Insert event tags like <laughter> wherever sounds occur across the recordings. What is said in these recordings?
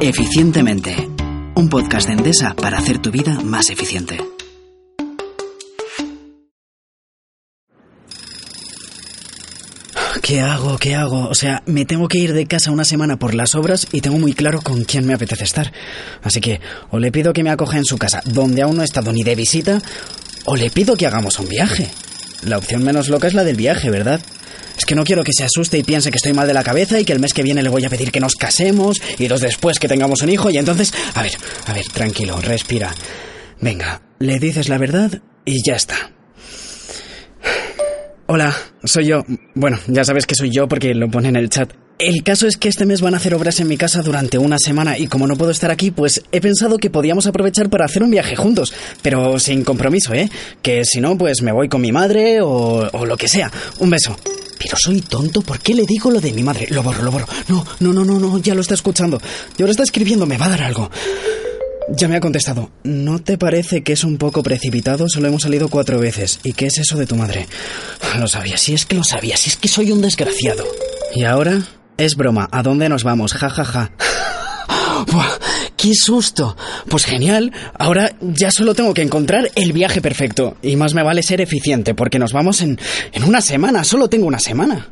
Eficientemente. Un podcast de Endesa para hacer tu vida más eficiente. ¿Qué hago? ¿Qué hago? O sea, me tengo que ir de casa una semana por las obras y tengo muy claro con quién me apetece estar. Así que o le pido que me acoja en su casa, donde aún no he estado ni de visita, o le pido que hagamos un viaje. La opción menos loca es la del viaje, ¿verdad? Que no quiero que se asuste y piense que estoy mal de la cabeza y que el mes que viene le voy a pedir que nos casemos y dos después que tengamos un hijo y entonces... A ver, a ver, tranquilo, respira. Venga, le dices la verdad y ya está. Hola, soy yo. Bueno, ya sabes que soy yo porque lo pone en el chat. El caso es que este mes van a hacer obras en mi casa durante una semana y como no puedo estar aquí, pues he pensado que podíamos aprovechar para hacer un viaje juntos, pero sin compromiso, ¿eh? Que si no, pues me voy con mi madre o, o lo que sea. Un beso. Pero soy tonto, ¿por qué le digo lo de mi madre? Lo borro, lo borro. No, no, no, no, no, ya lo está escuchando. Y ahora está escribiendo, me va a dar algo. Ya me ha contestado. ¿No te parece que es un poco precipitado? Solo hemos salido cuatro veces. ¿Y qué es eso de tu madre? Lo sabía, si es que lo sabía, si es que soy un desgraciado. ¿Y ahora? Es broma, ¿a dónde nos vamos? Ja, ja, ja. Buah, ¡Qué susto! Pues genial, ahora ya solo tengo que encontrar el viaje perfecto. Y más me vale ser eficiente, porque nos vamos en, en una semana, solo tengo una semana.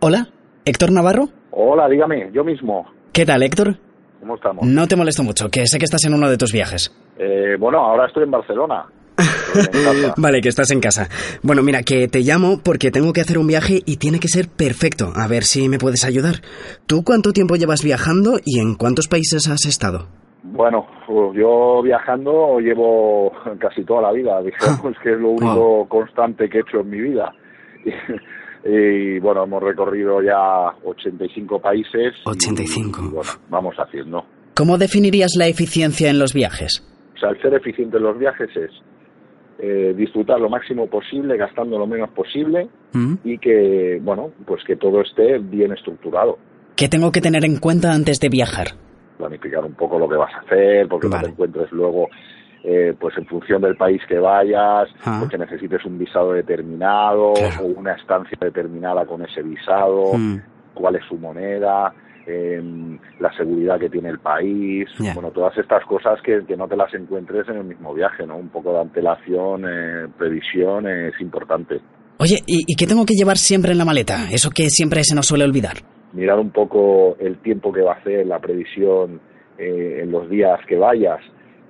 Hola, Héctor Navarro. Hola, dígame, yo mismo. ¿Qué tal, Héctor? ¿Cómo estamos? No te molesto mucho, que sé que estás en uno de tus viajes. Eh, bueno, ahora estoy en Barcelona. <laughs> Vale, que estás en casa. Bueno, mira, que te llamo porque tengo que hacer un viaje y tiene que ser perfecto. A ver si me puedes ayudar. ¿Tú cuánto tiempo llevas viajando y en cuántos países has estado? Bueno, pues yo viajando llevo casi toda la vida, digamos <laughs> que es lo único constante que he hecho en mi vida. Y, <laughs> y, bueno, hemos recorrido ya 85 países. y- 85. y, bueno, vamos haciendo. ¿Cómo definirías la eficiencia en los viajes? O sea, el ser eficiente en los viajes es eh, disfrutar lo máximo posible, gastando lo menos posible ¿Mm? y que, bueno, pues que todo esté bien estructurado. ¿Qué tengo que tener en cuenta antes de viajar? planificar un poco lo que vas a hacer, porque Vale. no te encuentres luego, eh, pues en función del país que vayas, Ah. porque necesites un visado determinado Claro. o una estancia determinada con ese visado, Mm. cuál es su moneda, em, la seguridad que tiene el país, bueno, todas estas cosas que, que no te las encuentres en el mismo viaje, ¿no? Un poco de antelación, eh, previsión es importante. Oye, ¿y, y qué tengo que llevar siempre en la maleta? Eso que siempre se nos suele olvidar. mirar un poco el tiempo que va a hacer, la previsión eh, en los días que vayas.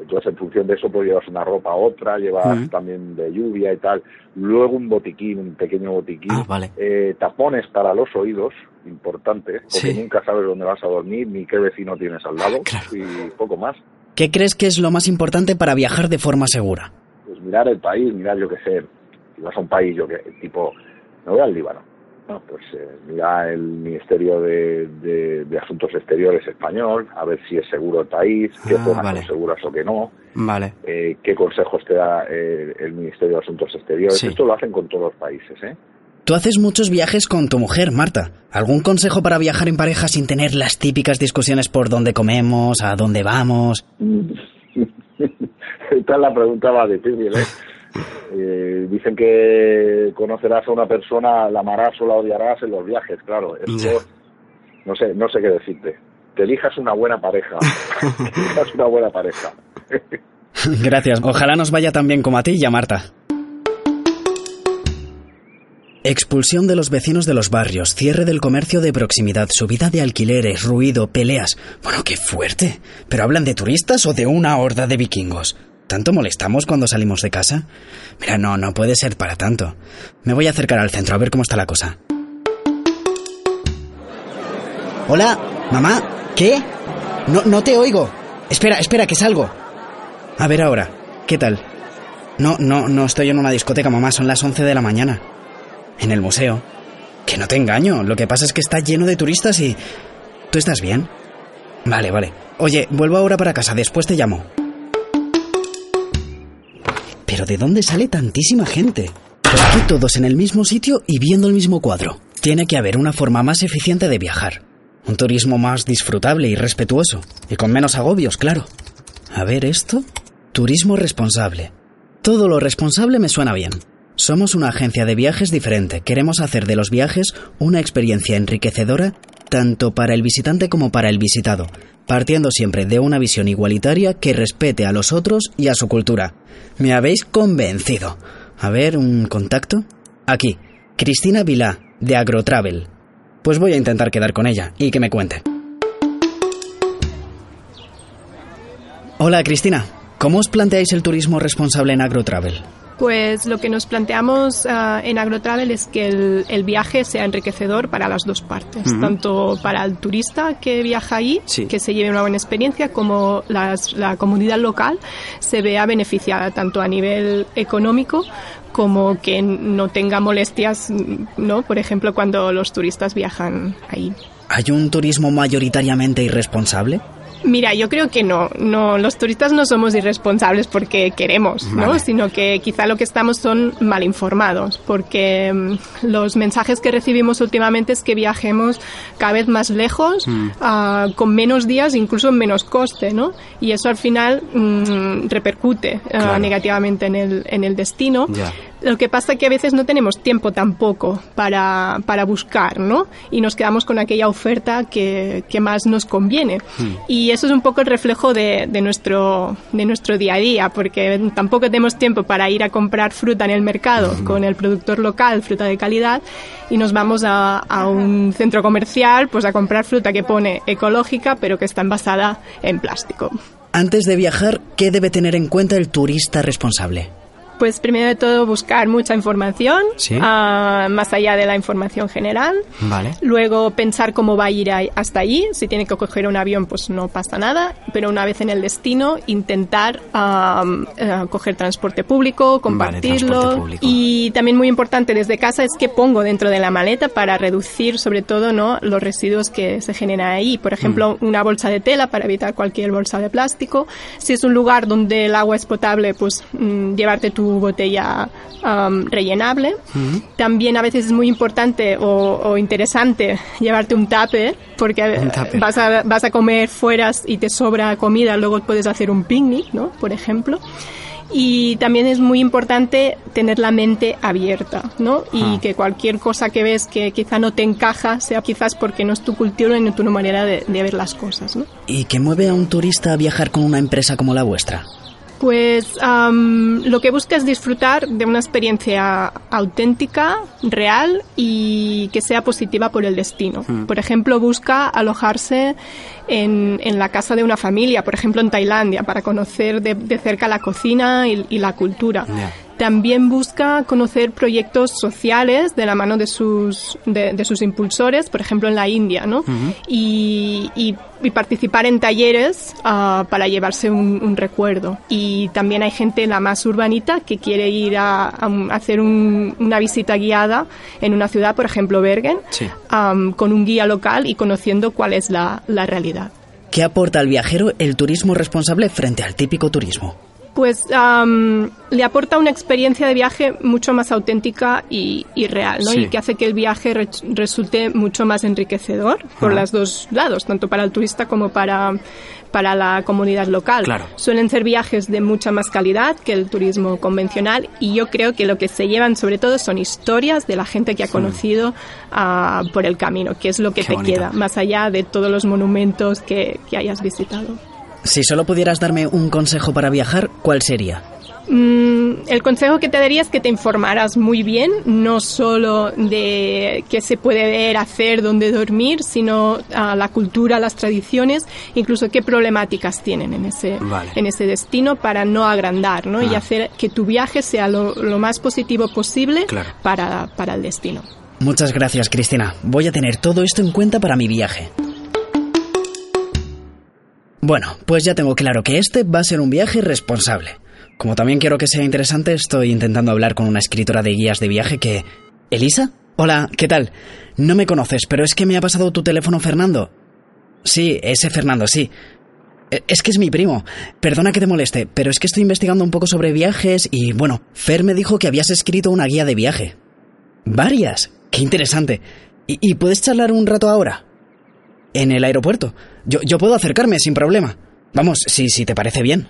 Entonces, en función de eso, pues llevas una ropa a otra, llevas Ujú. también de lluvia y tal. Luego un botiquín, un pequeño botiquín. Ah, vale. Eh, tapones para los oídos, importante, porque Sí. nunca sabes dónde vas a dormir ni qué vecino tienes al lado Claro. y poco más. ¿Qué crees que es lo más importante para viajar de forma segura? Pues mirar el país, mirar yo qué sé, si vas a un país, yo que tipo, me voy al Líbano. No, pues eh, mira el Ministerio de, de- de Asuntos Exteriores español, a ver si es seguro el país, qué Ah, zonas vale. son seguras o qué no, Vale. eh, qué consejos te da eh, el Ministerio de Asuntos Exteriores. Sí. Esto lo hacen con todos los países, ¿eh? Tú haces muchos viajes con tu mujer, Marta. ¿Algún consejo para viajar en pareja sin tener las típicas discusiones por dónde comemos, a dónde vamos? <laughs> Esta es la pregunta más difícil, ¿eh? Eh, dicen que conocerás a una persona, la amarás o la odiarás en los viajes, claro. Esto, no sé, no sé qué decirte. Que elijas una buena pareja. <laughs> que elijas una buena pareja. Gracias. Ojalá nos vaya tan bien como a ti y a Marta. Expulsión de los vecinos de los barrios, cierre del comercio de proximidad, subida de alquileres, ruido, peleas. Bueno, qué fuerte. ¿Pero hablan de turistas o de una horda de vikingos? ¿Tanto molestamos cuando salimos de casa? Mira, no, no puede ser para tanto. Me voy a acercar al centro a ver cómo está la cosa. Hola, mamá, ¿qué? No, no te oigo. Espera, espera, que salgo. A ver ahora, ¿qué tal? No, no, no estoy en una discoteca, mamá, son las 11 de la mañana. En el museo. Que no te engaño, lo que pasa es que está lleno de turistas y... ¿Tú estás bien? Vale, vale. Oye, vuelvo ahora para casa, después te llamo. Pero ¿de dónde sale tantísima gente? ¿Por qué todos en el mismo sitio y viendo el mismo cuadro? Tiene que haber una forma más eficiente de viajar. Un turismo más disfrutable y respetuoso. Y con menos agobios, claro. A ver esto. Turismo responsable. Todo lo responsable me suena bien. Somos una agencia de viajes diferente. Queremos hacer de los viajes una experiencia enriquecedora tanto para el visitante como para el visitado, partiendo siempre de una visión igualitaria que respete a los otros y a su cultura. Me habéis convencido. A ver, un contacto. Aquí, Cristina Vilá, de Agrotravel. Pues voy a intentar quedar con ella y que me cuente. Hola, Cristina. ¿Cómo os planteáis el turismo responsable en Agrotravel? Pues lo que nos planteamos uh, en AgroTravel es que el, el, viaje sea enriquecedor para las dos partes, uh -huh. tanto para el turista que viaja ahí, sí. que se lleve una buena experiencia, como las, la comunidad local se vea beneficiada tanto a nivel económico como que no tenga molestias, ¿no? Por ejemplo, cuando los turistas viajan ahí. ¿Hay un turismo mayoritariamente irresponsable? Mira, yo creo que no, no, los turistas no somos irresponsables porque queremos, vale. ¿no? Sino que quizá lo que estamos son mal informados, porque um, los mensajes que recibimos últimamente es que viajemos cada vez más lejos, mm. uh, con menos días, incluso en menos coste, ¿no? Y eso al final um, repercute uh, negativamente en el, en el destino. Yeah. Lo que pasa es que a veces no tenemos tiempo tampoco para, para buscar, ¿no? Y nos quedamos con aquella oferta que, que más nos conviene. Hmm. Y eso es un poco el reflejo de, de, nuestro, de nuestro día a día, porque tampoco tenemos tiempo para ir a comprar fruta en el mercado hmm. con el productor local, fruta de calidad, y nos vamos a, a un centro comercial pues a comprar fruta que pone ecológica, pero que está envasada en plástico. Antes de viajar, ¿qué debe tener en cuenta el turista responsable? Pues primero de todo buscar mucha información, ¿Sí? uh, más allá de la información general. Vale. Luego pensar cómo va a ir hasta allí. Si tiene que coger un avión, pues no pasa nada. Pero una vez en el destino, intentar uh, uh, coger transporte público, compartirlo. Vale, transporte público. Y también muy importante desde casa es qué pongo dentro de la maleta para reducir sobre todo no los residuos que se generan ahí. Por ejemplo, mm. una bolsa de tela para evitar cualquier bolsa de plástico. Si es un lugar donde el agua es potable, pues mm, llevarte tu botella um, rellenable. Uh -huh. También a veces es muy importante o, o interesante llevarte un tupper porque tupper. Vas, a, vas a comer fuera y te sobra comida, luego puedes hacer un picnic, ¿no? Por ejemplo. Y también es muy importante tener la mente abierta, ¿no? Y ah. que cualquier cosa que ves que quizá no te encaja sea quizás porque no es tu cultura ni tu manera de, de ver las cosas, ¿no? ¿Y qué mueve a un turista a viajar con una empresa como la vuestra? Pues um, lo que busca es disfrutar de una experiencia auténtica, real y que sea positiva por el destino. Mm. Por ejemplo, busca alojarse en, en, la casa de una familia, por ejemplo en Tailandia, para conocer de, de cerca la cocina y, y la cultura. Yeah. También busca conocer proyectos sociales de la mano de sus, de, de sus impulsores, por ejemplo en la India, ¿no? Uh -huh. y, y, y, participar en talleres uh, para llevarse un, un, recuerdo. Y también hay gente, la más urbanita, que quiere ir a, a hacer un, una visita guiada en una ciudad, por ejemplo Bergen, sí. um, con un guía local y conociendo cuál es la, la realidad. ¿Qué aporta al viajero el turismo responsable frente al típico turismo? Pues um, le aporta una experiencia de viaje mucho más auténtica y, y real, ¿no? Sí. Y que hace que el viaje re resulte mucho más enriquecedor por los dos lados, tanto para el turista como para, para la comunidad local. Claro. Suelen ser viajes de mucha más calidad que el turismo convencional y yo creo que lo que se llevan sobre todo son historias de la gente que ha conocido uh, por el camino, que es lo que Qué te bonito. queda, más allá de todos los monumentos que, que hayas visitado. Si solo pudieras darme un consejo para viajar, ¿cuál sería? Mm, el consejo que te daría es que te informaras muy bien, no solo de qué se puede ver, hacer, dónde dormir, sino uh, la cultura, las tradiciones, incluso qué problemáticas tienen en ese, vale. en ese destino para no agrandar ¿no? Ah. y hacer que tu viaje sea lo, lo más positivo posible claro. para, para el destino. Muchas gracias, Cristina. Voy a tener todo esto en cuenta para mi viaje. Bueno, pues ya tengo claro que este va a ser un viaje responsable. Como también quiero que sea interesante, estoy intentando hablar con una escritora de guías de viaje que ¿Elisa? Hola, ¿qué tal? No me conoces, pero es que me ha pasado tu teléfono Fernando. Sí, ese Fernando, sí. E, es que es mi primo. Perdona que te moleste, pero es que estoy investigando un poco sobre viajes y, bueno, Fer me dijo que habías escrito una guía de viaje. ¿Varias? Qué interesante. ¿Y, puedes charlar un rato ahora? En el aeropuerto. Yo, yo puedo acercarme sin problema. Vamos, si, si te parece bien.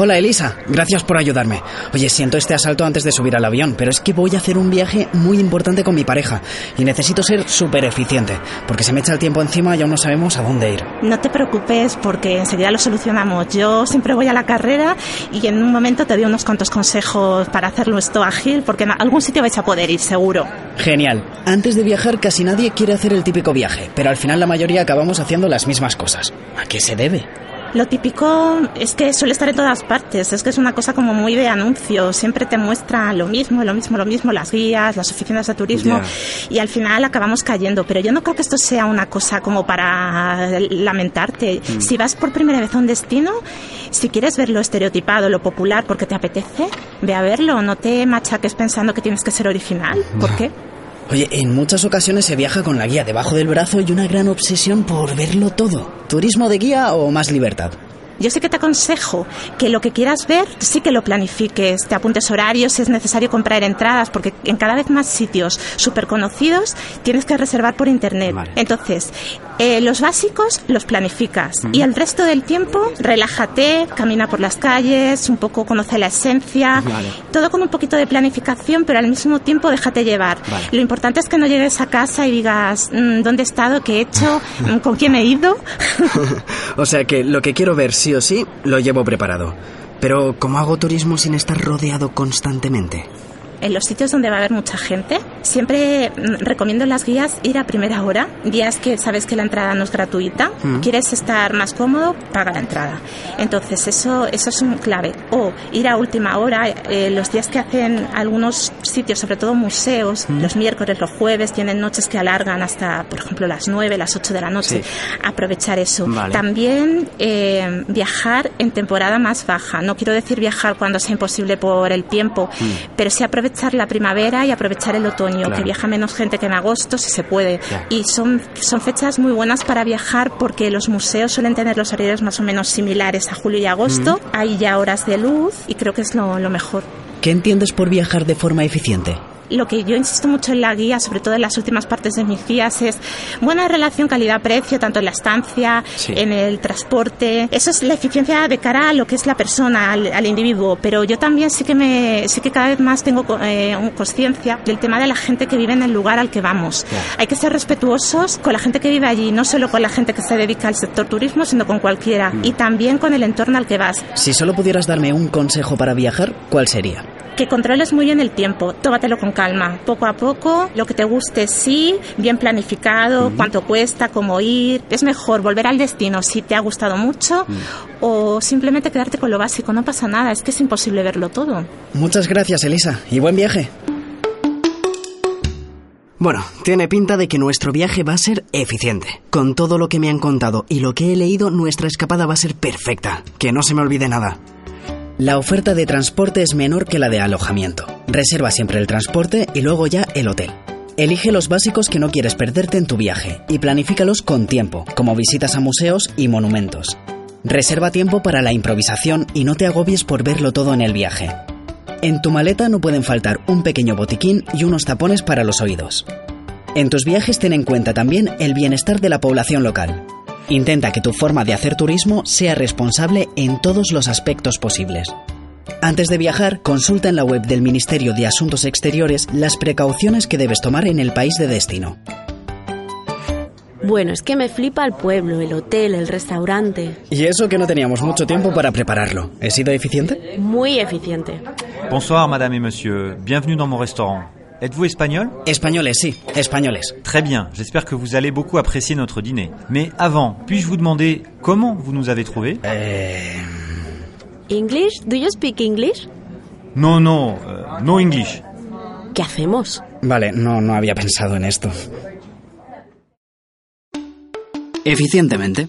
Hola Elisa, gracias por ayudarme. Oye, siento este asalto antes de subir al avión, pero es que voy a hacer un viaje muy importante con mi pareja y necesito ser súper eficiente, porque se me echa el tiempo encima y aún no sabemos a dónde ir. No te preocupes porque enseguida lo solucionamos. Yo siempre voy a la carrera y en un momento te doy unos cuantos consejos para hacerlo esto ágil, porque en algún sitio vais a poder ir, seguro. Genial. Antes de viajar casi nadie quiere hacer el típico viaje, pero al final la mayoría acabamos haciendo las mismas cosas. ¿A qué se debe? Lo típico es que suele estar en todas partes, es que es una cosa como muy de anuncio, siempre te muestra lo mismo, lo mismo, lo mismo, las guías, las oficinas de turismo y al final acabamos cayendo, pero yo no creo que esto sea una cosa como para lamentarte. Mm. Si vas por primera vez a un destino, si quieres ver lo estereotipado, lo popular, porque te apetece, ve a verlo, no te machaques pensando que tienes que ser original. ¿Por qué? Oye, en muchas ocasiones se viaja con la guía debajo del brazo y una gran obsesión por verlo todo. ¿Turismo de guía o más libertad? Yo sí que te aconsejo que lo que quieras ver, sí que lo planifiques, te apuntes horarios, si es necesario comprar entradas, porque en cada vez más sitios súper conocidos tienes que reservar por internet. Entonces, eh, los básicos los planificas y el resto del tiempo relájate, camina por las calles, un poco conoce la esencia, todo con un poquito de planificación, pero al mismo tiempo déjate llevar. Lo importante es que no llegues a casa y digas mm, dónde he estado, qué he hecho, <laughs> con quién he ido. <laughs> o sea que lo que quiero ver sí o sí lo llevo preparado. Pero ¿cómo hago turismo sin estar rodeado constantemente? En los sitios donde va a haber mucha gente, siempre mm, recomiendo en las guías ir a primera hora, días que sabes que la entrada no es gratuita, mm. quieres estar más cómodo, paga la entrada. Entonces eso, eso es un clave. O ir a última hora, eh, los días que hacen algunos sitios, sobre todo museos, mm. los miércoles, los jueves, tienen noches que alargan hasta, por ejemplo, las 9, las 8 de la noche. Aprovechar eso. También eh, viajar en temporada más baja. No quiero decir viajar cuando sea imposible por el tiempo, pero sí aprovechar la primavera y aprovechar el otoño, que viaja menos gente que en agosto si se puede. Y son, son fechas muy buenas para viajar porque los museos suelen tener los horarios más o menos similares a julio y agosto. Hay ya horas de luz y creo que es lo, lo mejor. ¿Qué entiendes por viajar de forma eficiente? Lo que yo insisto mucho en la guía, sobre todo en las últimas partes de mis guías, es buena relación calidad-precio, tanto en la estancia, en el transporte. Eso es la eficiencia de cara a lo que es la persona, al, individuo. Pero yo también sí que, me, sí que cada vez más tengo eh, conciencia del tema de la gente que vive en el lugar al que vamos. Hay que ser respetuosos con la gente que vive allí, no solo con la gente que se dedica al sector turismo, sino con cualquiera. Mm. Y también con el entorno al que vas. Si solo pudieras darme un consejo para viajar, ¿cuál sería? Que controles muy bien el tiempo, tómatelo con calma, poco a poco, lo que te guste sí, bien planificado, cuánto cuesta, cómo ir, es mejor volver al destino si te ha gustado mucho o simplemente quedarte con lo básico, no pasa nada, es que es imposible verlo todo. Muchas gracias Elisa y buen viaje. Bueno, tiene pinta de que nuestro viaje va a ser eficiente. Con todo lo que me han contado y lo que he leído, nuestra escapada va a ser perfecta. Que no se me olvide nada. La oferta de transporte es menor que la de alojamiento. Reserva siempre el transporte y luego ya el hotel. Elige los básicos que no quieres perderte en tu viaje y planifícalos con tiempo, como visitas a museos y monumentos. Reserva tiempo para la improvisación y no te agobies por verlo todo en el viaje. En tu maleta no pueden faltar un pequeño botiquín y unos tapones para los oídos. En tus viajes ten en cuenta también el bienestar de la población local. Intenta que tu forma de hacer turismo sea responsable en todos los aspectos posibles. Antes de viajar, consulta en la web del Ministerio de Asuntos Exteriores las precauciones que debes tomar en el país de destino. Bueno, es que me flipa el pueblo, el hotel, el restaurante. Y eso que no teníamos mucho tiempo para prepararlo. ¿He sido eficiente? Muy eficiente. Bonsoir, madame et monsieur. Bienvenue dans mon restaurant. Êtes-vous espagnol? Españoles, sí, españoles. Très bien, j'espère que vous allez beaucoup apprécier notre dîner. Mais avant, puis-je vous demander comment vous nous avez trouvés? Euh... English? Do you speak English? No, no, uh, no English. ¿Qué hacemos? Vale, no, no había pensado en esto. Eficientemente.